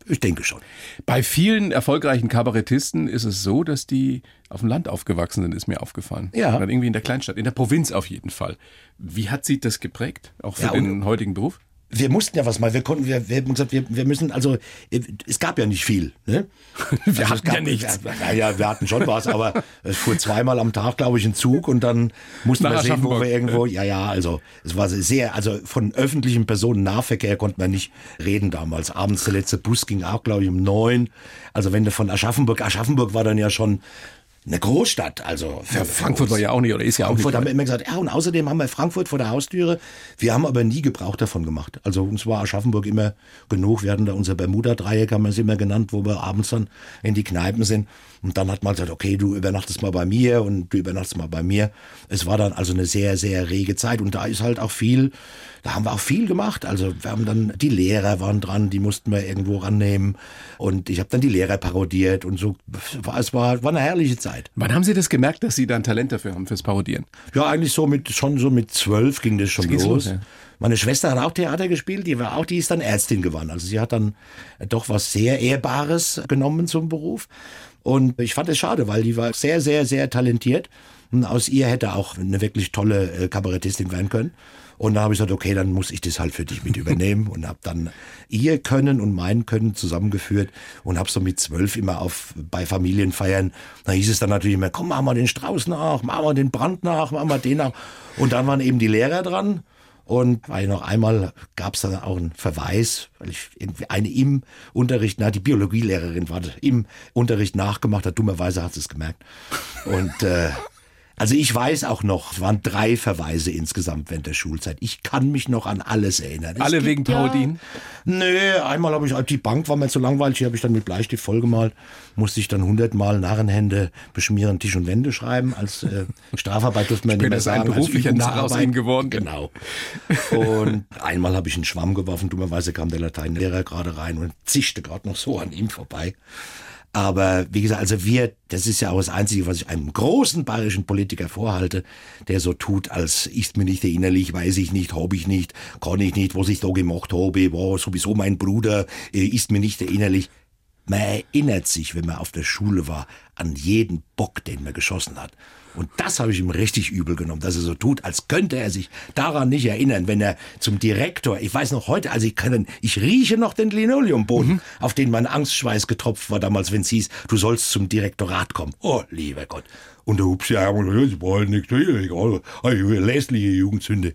ich denke schon. Bei vielen erfolgreichen Kabarettisten ist es so, dass die auf dem Land aufgewachsen sind, ist mir aufgefallen. Ja. Oder irgendwie in der Kleinstadt, in der Provinz auf jeden Fall. Wie hat Sie das geprägt, auch für Ja, den heutigen Beruf? Wir mussten ja was mal, wir konnten, wir, wir haben gesagt, wir, wir müssen, also es gab ja nicht viel. Ne? Wir also hatten gab, ja nichts. Ja, ja, wir hatten schon was, aber es fuhr zweimal am Tag, glaube ich, ein Zug und dann mussten Nach wir sehen, wo wir irgendwo, ja, ja, also es war sehr, also von öffentlichem Personennahverkehr konnte man nicht reden damals. Abends der letzte Bus ging auch, glaube ich, um neun. Also wenn du von Aschaffenburg, Aschaffenburg war dann ja schon eine Großstadt, also Ja, Frankfurt war ja auch nicht, oder ist ja auch Frankfurt nicht. haben wir immer gesagt, ja, und außerdem haben wir Frankfurt vor der Haustüre. Wir haben aber nie Gebrauch davon gemacht. Also uns war Aschaffenburg immer genug. Wir hatten da unser Bermuda-Dreieck, haben wir es immer genannt, wo wir abends dann in die Kneipen sind. Und dann hat man gesagt, okay, du übernachtest mal bei mir und du übernachtest mal bei mir. Es war dann also eine sehr, sehr rege Zeit. Und da ist halt auch viel, da haben wir auch viel gemacht. Also wir haben dann, die Lehrer waren dran, die mussten wir irgendwo rannehmen. Und ich habe dann die Lehrer parodiert und so. War, es war, war eine herrliche Zeit. Wann haben Sie das gemerkt, dass Sie da ein Talent dafür haben, fürs Parodieren? Ja, eigentlich so mit, schon so mit zwölf ging das schon ging's los. los, ja. Meine Schwester hat auch Theater gespielt, die war auch, die ist dann Ärztin geworden. Also sie hat dann doch was sehr Ehrbares genommen zum Beruf. Und ich fand es schade, weil die war sehr, sehr, sehr talentiert. Und aus ihr hätte auch eine wirklich tolle äh, Kabarettistin werden können. Und da habe ich gesagt, okay, dann muss ich das halt für dich mit übernehmen und habe dann ihr Können und mein Können zusammengeführt und habe so mit zwölf immer auf bei Familienfeiern, da hieß es dann natürlich immer, komm, machen wir den Strauß nach, machen wir den Brand nach, machen wir den nach. Und dann waren eben die Lehrer dran. Und weil noch einmal gab es dann auch einen Verweis, weil ich irgendwie eine im Unterricht, na, die Biologielehrerin war im Unterricht nachgemacht hat, dummerweise hat sie es gemerkt. Und äh, also ich weiß auch noch, es waren drei Verweise insgesamt während der Schulzeit. Ich kann mich noch an alles erinnern. Es Alle gibt wegen Parodien? Ja, nö, einmal habe ich, die Bank war mir zu langweilig, die habe ich dann mit Bleistift vollgemalt, musste ich dann hundertmal Narrenhände beschmieren, Tisch und Wände schreiben. Als äh, Strafarbeit durfte man nicht mehr ist ein sagen. als beruflicher Narr aus. Ihnen geworden. Genau. Und einmal habe ich einen Schwamm geworfen, dummerweise kam der Lateinlehrer gerade rein und zischte gerade noch so an ihm vorbei. Aber wie gesagt, also wir, das ist ja auch das Einzige, was ich einem großen bayerischen Politiker vorhalte, der so tut, als ist mir nicht erinnerlich, weiß ich nicht, hab ich nicht, kann ich nicht, was ich da gemacht habe, war sowieso mein Bruder, äh, ist mir nicht erinnerlich. Man erinnert sich, wenn man auf der Schule war, an jeden Bock, den man geschossen hat. Und das habe ich ihm richtig übel genommen, dass er so tut, als könnte er sich daran nicht erinnern, wenn er zum Direktor, ich weiß noch heute, also ich kann, ich rieche noch den Linoleumboden, auf den mein Angstschweiß getropft war damals, wenn es hieß, du sollst zum Direktorat kommen. Oh, lieber Gott. Und der Hupsi, ja, das war halt nicht egal. Lässliche Jugendsünde.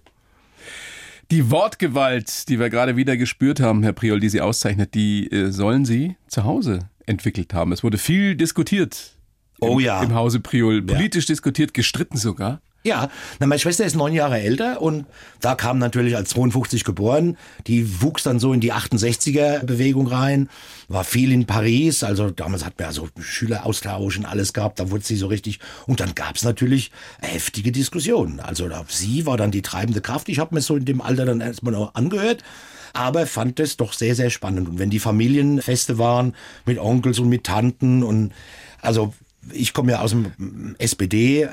Die Wortgewalt, die wir gerade wieder gespürt haben, Herr Priol, die Sie auszeichnet, die äh, sollen Sie zu Hause entwickelt haben. Es wurde viel diskutiert. Oh im, ja. Im Hause Priol. Politisch diskutiert, gestritten sogar. Ja, na, meine Schwester ist neun Jahre älter und da kam natürlich als 52 geboren, die wuchs dann so in die 68er Bewegung rein, war viel in Paris, also damals hat man ja so Schüleraustausch und alles gehabt, da wurde sie so richtig und dann gab's natürlich heftige Diskussionen. Also sie war dann die treibende Kraft, ich habe mir so in dem Alter dann erstmal noch angehört aber fand es doch sehr, sehr spannend. Und wenn die Familienfeste waren mit Onkels und mit Tanten und also ich komme ja aus dem SPD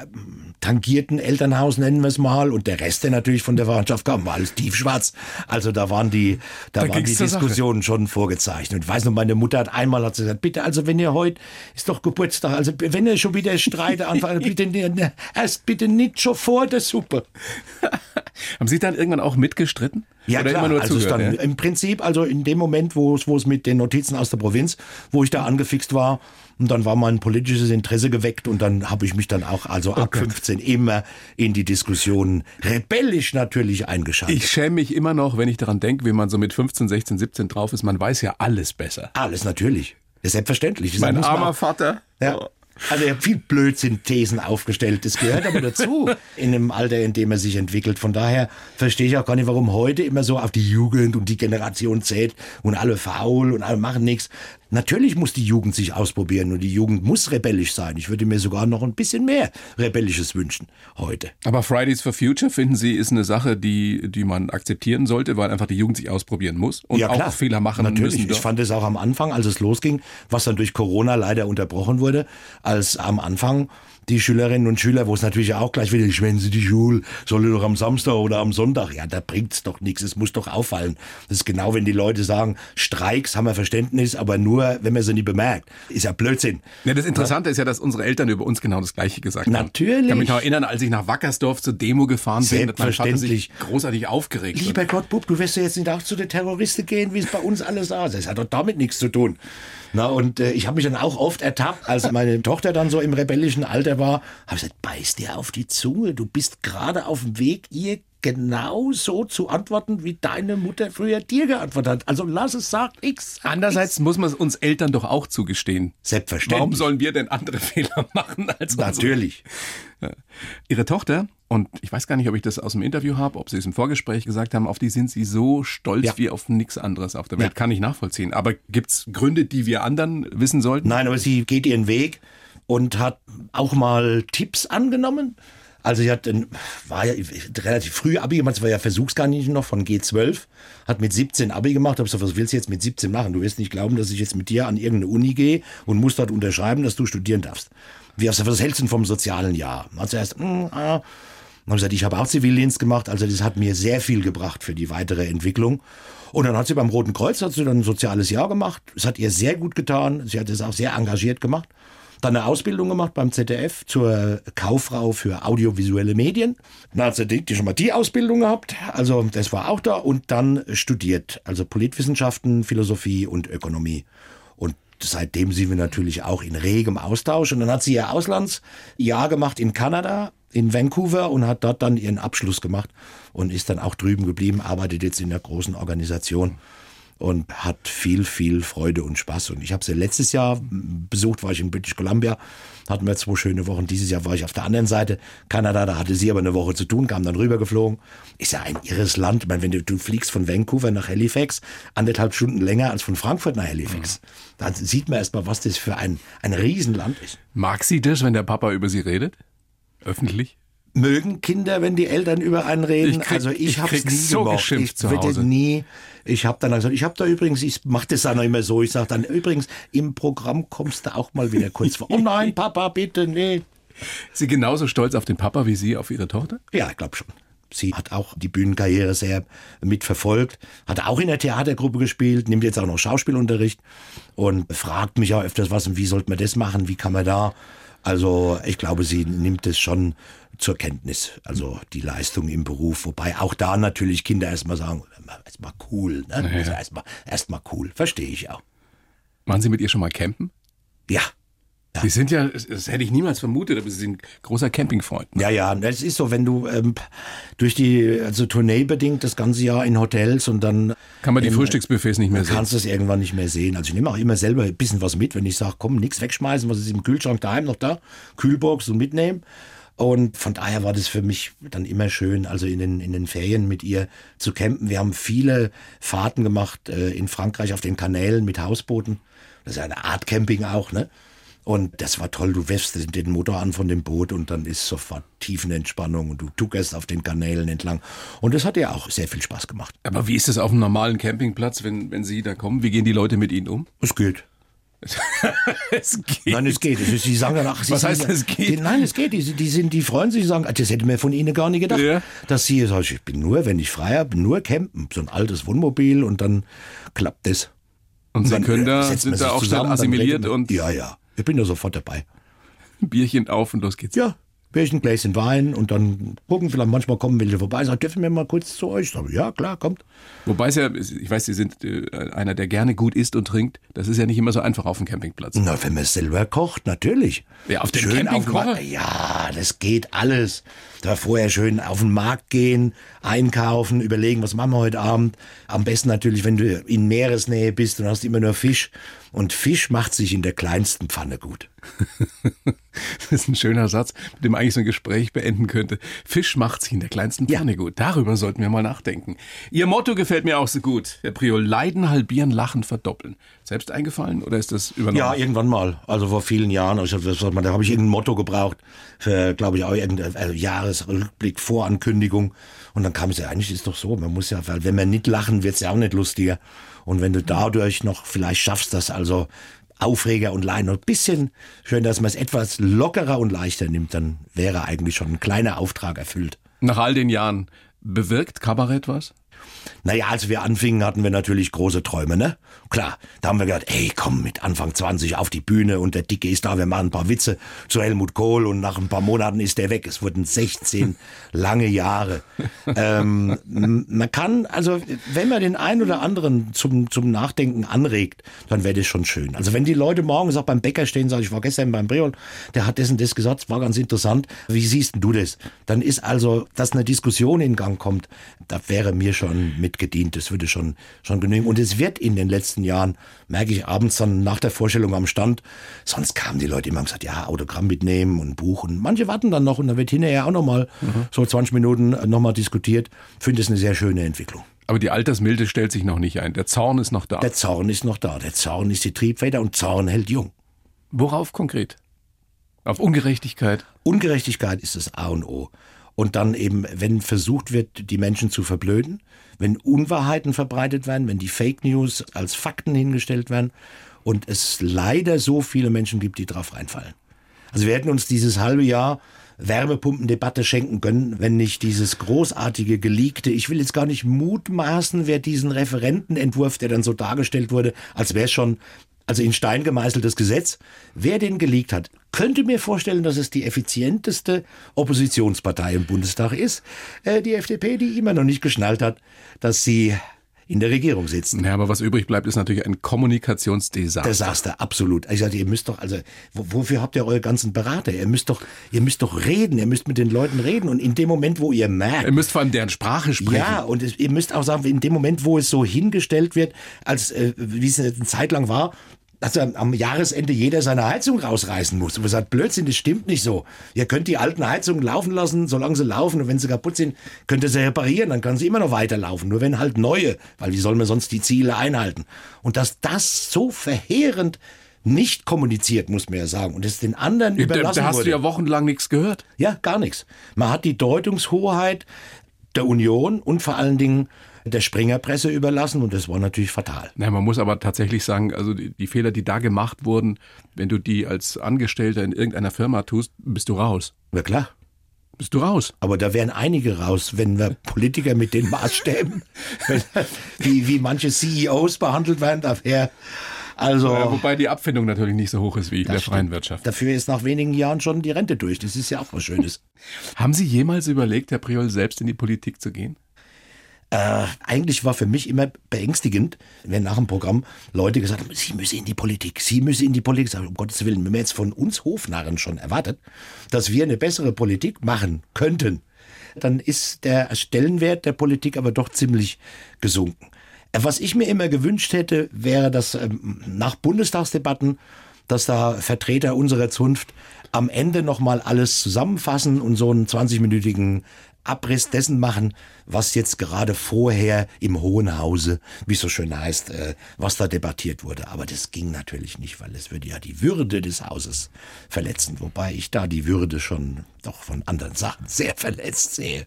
tangierten Elternhaus, nennen wir es mal, und der Rest, der natürlich von der Verwandtschaft kam, war alles tiefschwarz. Also da waren die, da, Da waren die zur Sache. Diskussionen schon vorgezeichnet. Und ich weiß noch, meine Mutter hat einmal hat sie gesagt, bitte, also wenn ihr heute, ist doch Geburtstag, also wenn ihr schon wieder Streite anfangt, bitte, ne, erst bitte nicht schon vor der Suppe. Haben Sie dann irgendwann auch mitgestritten? Ja, Oder klar. also zugehört? dann ja? im Prinzip, also in dem Moment, wo es, wo es mit den Notizen aus der Provinz, wo ich da angefixt war, und dann war mein politisches Interesse geweckt und dann habe ich mich dann auch, also ab 15 immer in die Diskussion rebellisch natürlich eingeschaltet. Ich schäme mich immer noch, wenn ich daran denke, wie man so mit 15, 16, 17 drauf ist. Man weiß ja alles besser. Alles natürlich. Selbstverständlich. Das Mein armer Vater. Ja. Also er hat viel Blödsinn-Thesen aufgestellt. Das gehört aber dazu in dem Alter, in dem er sich entwickelt. Von daher verstehe ich auch gar nicht, warum heute immer so auf die Jugend und die Generation zählt und alle faul und alle machen nichts. Natürlich muss die Jugend sich ausprobieren und die Jugend muss rebellisch sein. Ich würde mir sogar noch ein bisschen mehr Rebellisches wünschen heute. Aber Fridays for Future, finden Sie, ist eine Sache, die, die man akzeptieren sollte, weil einfach die Jugend sich ausprobieren muss und auch Fehler machen Natürlich. müssen. Ich fand es auch am Anfang, als es losging, was dann durch Corona leider unterbrochen wurde, als am Anfang die Schülerinnen und Schüler, wo es natürlich auch gleich wieder, wenn sie die Schule, soll doch am Samstag oder am Sonntag. Ja, da bringt's doch nichts. Es muss doch auffallen. Das ist genau, wenn die Leute sagen, Streiks haben wir Verständnis, aber nur, wenn man sie nicht bemerkt. Ist ja Blödsinn. Ja, das Interessante ja. ist ja, dass unsere Eltern über uns genau das Gleiche gesagt Natürlich. haben. Natürlich. Ich kann mich noch erinnern, als ich nach Wackersdorf zur Demo gefahren bin, hat mein Vater sich großartig aufgeregt. Lieber Gott, Bub, du wirst ja jetzt nicht auch zu den Terroristen gehen, wie es bei uns alles sah. Das hat doch damit nichts zu tun. Na, und äh, ich habe mich dann auch oft ertappt, als meine Tochter dann so im rebellischen Alter war, habe ich gesagt, beiß dir auf die Zunge, du bist gerade auf dem Weg, ihr genau so zu antworten, wie deine Mutter früher dir geantwortet hat. Also lass es, sag X. Andererseits muss man es uns Eltern doch auch zugestehen. Selbstverständlich. Warum sollen wir denn andere Fehler machen als Natürlich. Unsere? Ihre Tochter, und ich weiß gar nicht, ob ich das aus dem Interview habe, ob Sie es im Vorgespräch gesagt haben, auf die sind Sie so stolz ja. wie auf nichts anderes auf der Welt. Ja. Kann ich nachvollziehen. Aber gibt es Gründe, die wir anderen wissen sollten? Nein, aber sie geht ihren Weg und hat auch mal Tipps angenommen also sie hat, war ja relativ früh Abi gemacht, sie war ja Versuchskaninchen noch von G12, hat mit 17 Abi gemacht, hab gesagt, was willst du jetzt mit 17 machen? Du wirst nicht glauben, dass ich jetzt mit dir an irgendeine Uni gehe und muss dort unterschreiben, dass du studieren darfst. Wie du, was hältst du vom sozialen Jahr? Hat sie erst, mm, ah. Dann habe ich gesagt, ich habe auch Zivildienst gemacht, also das hat mir sehr viel gebracht für die weitere Entwicklung. Und dann hat sie beim Roten Kreuz hat sie dann ein soziales Jahr gemacht. Es hat ihr sehr gut getan. Sie hat es auch sehr engagiert gemacht. Dann eine Ausbildung gemacht beim ZDF zur Kauffrau für audiovisuelle Medien. Dann hat sie die, schon mal die Ausbildung gehabt, also das war auch da. Und dann studiert, also Politwissenschaften, Philosophie und Ökonomie. Seitdem sind wir natürlich auch in regem Austausch. Und dann hat sie ihr Auslandsjahr gemacht in Kanada, in Vancouver und hat dort dann ihren Abschluss gemacht und ist dann auch drüben geblieben, arbeitet jetzt in der großen Organisation und hat viel, viel Freude und Spaß. Und ich habe sie letztes Jahr besucht, war ich in British Columbia, hatten wir zwei schöne Wochen. Dieses Jahr war ich auf der anderen Seite, Kanada, da hatte sie aber eine Woche zu tun, kam dann rübergeflogen. Ist ja ein irres Land. Ich meine, wenn du, du fliegst von Vancouver nach Halifax, anderthalb Stunden länger als von Frankfurt nach Halifax. Ja. Da sieht man erst mal, was das für ein, ein Riesenland ist. Mag sie das, wenn der Papa über sie redet? Öffentlich? Mögen Kinder, wenn die Eltern über einen reden. Ich krieg, also ich, ich habe nie so gemocht. Ich Hause. nie. Ich habe dann gesagt, ich habe da übrigens, ich mache das dann immer so. Ich sage dann übrigens im Programm kommst du auch mal wieder kurz vor. Oh nein, Papa, bitte nee. Sie genauso stolz auf den Papa wie Sie auf Ihre Tochter? Ja, ich glaube schon. Sie hat auch die Bühnenkarriere sehr mitverfolgt, hat auch in der Theatergruppe gespielt, nimmt jetzt auch noch Schauspielunterricht und fragt mich ja öfters was und wie sollte man das machen, wie kann man da. Also ich glaube, sie nimmt es schon zur Kenntnis, also die Leistung im Beruf, wobei auch da natürlich Kinder erstmal sagen, erstmal cool, ne? Ja. Also erstmal erstmal cool, verstehe ich auch. Waren Sie mit ihr schon mal campen? Ja. Ja. Sie sind ja, das hätte ich niemals vermutet, aber Sie sind großer Campingfreund. Ne? Ja, ja, es ist so, wenn du ähm, durch die, also Tournee bedingt das ganze Jahr in Hotels und dann. Kann man die ähm, Frühstücksbuffets nicht mehr sehen? Kannst es irgendwann nicht mehr sehen. Also ich nehme auch immer selber ein bisschen was mit, wenn ich sage, komm, nichts wegschmeißen, was ist im Kühlschrank daheim noch da, Kühlbox und mitnehmen. Und von daher war das für mich dann immer schön, also in den, in den Ferien mit ihr zu campen. Wir haben viele Fahrten gemacht äh, in Frankreich auf den Kanälen mit Hausbooten. Das ist eine Art Camping auch, ne? Und das war toll. Du wirfst den Motor an von dem Boot und dann ist sofort Tiefenentspannung und du tuckerst auf den Kanälen entlang. Und das hat ja auch sehr viel Spaß gemacht. Aber wie ist es auf einem normalen Campingplatz, wenn, wenn Sie da kommen? Wie gehen die Leute mit Ihnen um? Es geht. es geht. Nein, es geht. Sie sagen dann, ach, Was heißt, es geht? Die, nein, es geht. Die, die, sind, die freuen sich, sagen, das hätte mir von Ihnen gar nicht gedacht, ja. dass Sie, sag ich, bin nur, wenn ich frei habe, nur campen. So ein altes Wohnmobil und dann klappt das. Und, und Sie dann, können da, sind da auch schnell assimiliert und. Ja, ja. Ich bin da sofort dabei. Bierchen auf und los geht's. Ja, Bierchen, Gläschen Wein und dann gucken, vielleicht manchmal kommen welche vorbei, sagen, dürfen wir mal kurz zu euch? Sag, ja, klar, kommt. Wobei es ja, ich weiß, Sie sind äh, einer, der gerne gut isst und trinkt. Das ist ja nicht immer so einfach auf dem Campingplatz. Na, wenn man selber kocht, natürlich. Ja, auf dem schön Camping auf Ja, das geht alles. Da vorher schön auf den Markt gehen, einkaufen, überlegen, was machen wir heute Abend. Am besten natürlich, wenn du in Meeresnähe bist und hast immer nur Fisch und Fisch macht sich in der kleinsten Pfanne gut. das ist ein schöner Satz, mit dem man eigentlich so ein Gespräch beenden könnte. Fisch macht sich in der kleinsten Pfanne ja. gut. Darüber sollten wir mal nachdenken. Ihr Motto gefällt mir auch so gut. Herr Priol, Leiden halbieren, Lachen verdoppeln. Selbst eingefallen oder ist das übernommen? Ja, irgendwann mal. Also vor vielen Jahren. Also, da habe ich irgendein Motto gebraucht für, glaube ich, auch irgendein also Jahresrückblick, Vorankündigung. Und dann kam es ja, eigentlich ist doch so, man muss ja, weil wenn wir nicht lachen, wird es ja auch nicht lustiger. Und wenn du dadurch noch vielleicht schaffst, dass also Aufreger und Leinen. Und ein bisschen schön, dass man es etwas lockerer und leichter nimmt, dann wäre eigentlich schon ein kleiner Auftrag erfüllt. Nach all den Jahren bewirkt Kabarett was? Naja, als wir anfingen, hatten wir natürlich große Träume, ne? Klar, da haben wir gedacht, ey, komm mit Anfang 20 auf die Bühne und der Dicke ist da, wir machen ein paar Witze zu Helmut Kohl und nach ein paar Monaten ist der weg. Es wurden 16 lange Jahre. Ähm, man kann, also wenn man den einen oder anderen zum, zum Nachdenken anregt, dann wäre das schon schön. Also wenn die Leute morgens auch beim Bäcker stehen, sagen, ich war gestern beim Breol, der hat dessen das gesagt, war ganz interessant. Wie siehst du das? Dann ist also, dass eine Diskussion in Gang kommt, da wäre mir schon mitgedient. Das würde schon, schon genügen. Und es wird in den letzten Jahren, merke ich abends dann nach der Vorstellung am Stand, sonst kamen die Leute immer und gesagt, ja, Autogramm mitnehmen und Buch. Und manche warten dann noch und dann wird hinterher auch nochmal mhm. so 20 Minuten nochmal diskutiert. Finde es eine sehr schöne Entwicklung. Aber die Altersmilde stellt sich noch nicht ein. Der Zorn ist noch da. Der Zorn ist noch da. Der Zorn ist die Triebfeder und Zorn hält jung. Worauf konkret? Auf Ungerechtigkeit? Ungerechtigkeit ist das A und O. Und dann eben, wenn versucht wird, die Menschen zu verblöden, wenn Unwahrheiten verbreitet werden, wenn die Fake News als Fakten hingestellt werden und es leider so viele Menschen gibt, die drauf reinfallen. Also wir hätten uns dieses halbe Jahr Wärmepumpendebatte schenken können, wenn nicht dieses großartige geleakte, ich will jetzt gar nicht mutmaßen, wer diesen Referentenentwurf, der dann so dargestellt wurde, als wäre schon also in Stein gemeißeltes Gesetz. Wer den geleakt hat, könnte mir vorstellen, dass es die effizienteste Oppositionspartei im Bundestag ist. Äh, die FDP, die immer noch nicht geschnallt hat, dass sie in der Regierung sitzen. Ja, aber was übrig bleibt, ist natürlich ein Kommunikationsdesaster. Desaster, absolut. Ich sagte, ihr müsst doch, also, wofür habt ihr eure ganzen Berater? Ihr müsst doch, ihr müsst doch reden, ihr müsst mit den Leuten reden und in dem Moment, wo ihr merkt. Ihr müsst vor allem deren Sprache sprechen. Ja, und es, ihr müsst auch sagen, in dem Moment, wo es so hingestellt wird, als, äh, wie es eine Zeit lang war, dass am Jahresende jeder seine Heizung rausreißen muss. Und man sagt, Blödsinn, das stimmt nicht so. Ihr könnt die alten Heizungen laufen lassen, solange sie laufen. Und wenn sie kaputt sind, könnt ihr sie reparieren. Dann kann sie immer noch weiterlaufen. Nur wenn halt neue, weil wie soll man sonst die Ziele einhalten? Und dass das so verheerend nicht kommuniziert, muss man ja sagen. Und es den anderen ja, überlassen Da hast wurde. du ja wochenlang nichts gehört. Ja, gar nichts. Man hat die Deutungshoheit der Union und vor allen Dingen der Springerpresse überlassen und das war natürlich fatal. Na, man muss aber tatsächlich sagen, also die, die, Fehler, die da gemacht wurden, wenn du die als Angestellter in irgendeiner Firma tust, bist du raus. Na klar. Bist du raus? Aber da wären einige raus, wenn wir Politiker mit den Maßstäben, wie, wie manche CEOs behandelt werden, da wäre also, ja, wobei die Abfindung natürlich nicht so hoch ist wie in der stimmt. freien Wirtschaft. Dafür ist nach wenigen Jahren schon die Rente durch. Das ist ja auch was Schönes. Haben Sie jemals überlegt, Herr Priol, selbst in die Politik zu gehen? Äh, eigentlich war für mich immer beängstigend, wenn nach dem Programm Leute gesagt haben, Sie müssen in die Politik, Sie müssen in die Politik. Sag, um Gottes Willen, wenn man jetzt von uns Hofnarren schon erwartet, dass wir eine bessere Politik machen könnten, dann ist der Stellenwert der Politik aber doch ziemlich gesunken. Was ich mir immer gewünscht hätte, wäre, dass ähm, nach Bundestagsdebatten, dass da Vertreter unserer Zunft am Ende nochmal alles zusammenfassen und so einen 20-minütigen Abriss dessen machen, was jetzt gerade vorher im Hohen Hause, wie es so schön heißt, äh, was da debattiert wurde. Aber das ging natürlich nicht, weil es würde ja die Würde des Hauses verletzen, wobei ich da die Würde schon doch von anderen Sachen sehr verletzt sehe.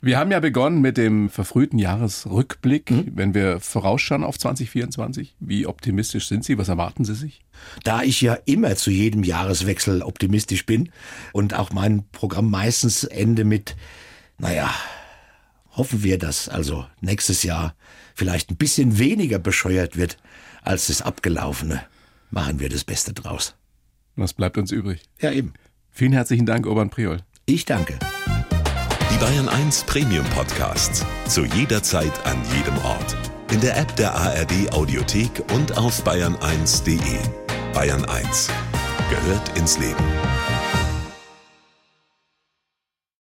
Wir haben ja begonnen mit dem verfrühten Jahresrückblick. Mhm. Wenn wir vorausschauen auf 2024, wie optimistisch sind Sie? Was erwarten Sie sich? Da ich ja immer zu jedem Jahreswechsel optimistisch bin und auch mein Programm meistens ende mit naja, hoffen wir, dass also nächstes Jahr vielleicht ein bisschen weniger bescheuert wird als das abgelaufene. Machen wir das Beste draus. Was bleibt uns übrig? Ja, eben. Vielen herzlichen Dank, Urban Priol. Ich danke. Die Bayern 1 Premium Podcasts. Zu jeder Zeit, an jedem Ort. In der App der ARD Audiothek und auf bayern1.de. Bayern 1 gehört ins Leben.